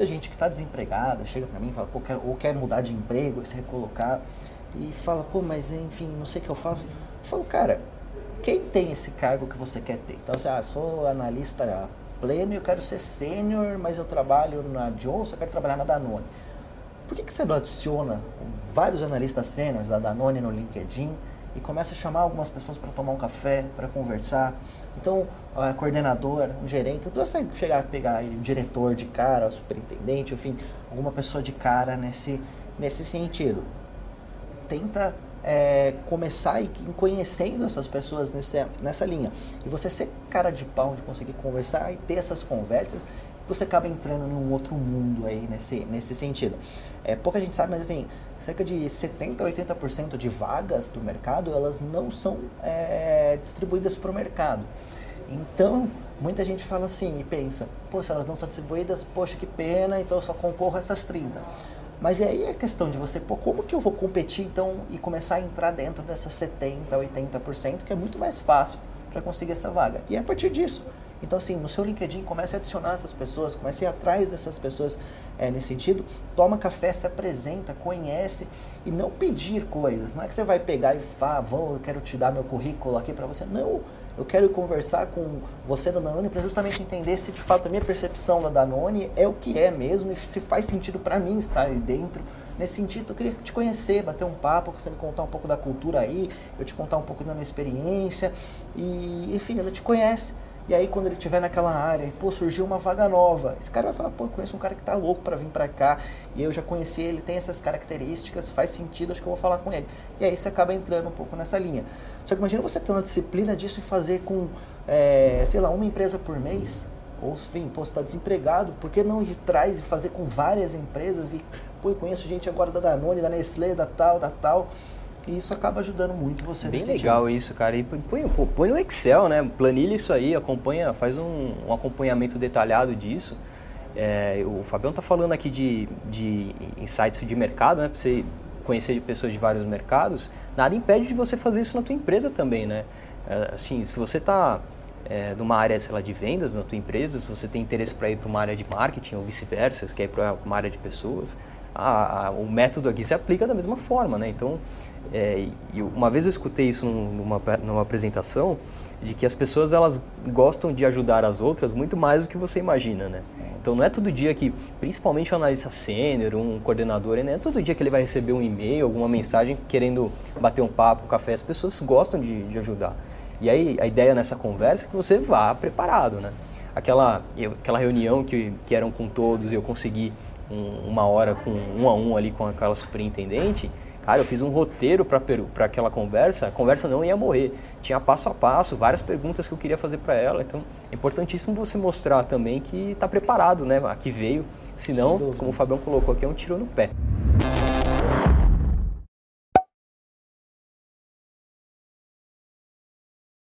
Muita gente que está desempregada chega para mim e fala, pô, quero, ou quer mudar de emprego, se recolocar, e fala, pô, mas enfim, não sei o que eu faço. Eu falo, cara, quem tem esse cargo que você quer ter? Então, assim, ah, sou analista pleno e eu quero ser sênior, mas eu trabalho na Johnson, eu quero trabalhar na Danone. Por que, que você não adiciona vários analistas sêniores da Danone no LinkedIn e começa a chamar algumas pessoas para tomar um café, para conversar? Então, a coordenador, um gerente, não precisa chegar a pegar o diretor de cara, o superintendente, enfim, alguma pessoa de cara nesse, nesse sentido. Tenta é, começar e conhecendo essas pessoas nessa linha. E você ser cara de pau de conseguir conversar e ter essas conversas, você acaba entrando num outro mundo aí nesse, nesse sentido. É, pouca gente sabe, mas assim, cerca de 70 a 80% de vagas do mercado, elas não são é, distribuídas para o mercado. Então, muita gente fala assim e pensa, poxa, elas não são distribuídas, poxa, que pena, então eu só concorro a essas 30. Mas aí é questão de você, pô, como que eu vou competir então e começar a entrar dentro dessas 70, 80%, que é muito mais fácil para conseguir essa vaga. E é a partir disso. Então, assim, no seu LinkedIn, comece a adicionar essas pessoas, comece a ir atrás dessas pessoas é, nesse sentido. Toma café, se apresenta, conhece e não pedir coisas. Não é que você vai pegar e falar, vou, eu quero te dar meu currículo aqui para você. Não eu quero conversar com você da Danone para justamente entender se de fato a minha percepção da Danone é o que é mesmo e se faz sentido para mim estar aí dentro. Nesse sentido, eu queria te conhecer, bater um papo, você me contar um pouco da cultura aí, eu te contar um pouco da minha experiência e, enfim, ela te conhece. E aí quando ele estiver naquela área, pô, surgiu uma vaga nova. Esse cara vai falar, pô, conheço um cara que tá louco para vir para cá, e eu já conheci ele, tem essas características, faz sentido, acho que eu vou falar com ele. E aí você acaba entrando um pouco nessa linha. Só que imagina você ter uma disciplina disso e fazer com, é, sei lá, uma empresa por mês, ou enfim, pô, você está desempregado, por que não ir atrás e fazer com várias empresas e, pô, eu conheço gente agora da Danone, da Nestlé, da tal, da tal, e isso acaba ajudando muito você Bem legal sentido. isso, cara. E põe, põe, no Excel, né? Planilha isso aí, acompanha, faz um, um acompanhamento detalhado disso. É, o Fabião está falando aqui de, de insights de mercado, né? Para você conhecer pessoas de vários mercados. Nada impede de você fazer isso na tua empresa também, né? É, assim, se você está é, numa área, sei lá, de vendas na tua empresa, se você tem interesse para ir para uma área de marketing ou vice-versa, se quer ir para uma área de pessoas, a, a, o método aqui se aplica da mesma forma, né? Então, é, uma vez eu escutei isso numa, numa apresentação, de que as pessoas elas gostam de ajudar as outras muito mais do que você imagina, né? Então não é todo dia que, principalmente um analista sênior, um coordenador, não é todo dia que ele vai receber um e-mail, alguma mensagem querendo bater um papo, um café. As pessoas gostam de, de ajudar. E aí a ideia nessa conversa é que você vá preparado, né? Aquela, aquela reunião que, que eram com todos e eu consegui um, uma hora com um a um ali com aquela superintendente, Cara, eu fiz um roteiro para aquela conversa, a conversa não ia morrer. Tinha passo a passo, várias perguntas que eu queria fazer para ela. Então, é importantíssimo você mostrar também que está preparado, né? Aqui veio. Senão, como o Fabião colocou aqui, é um tiro no pé.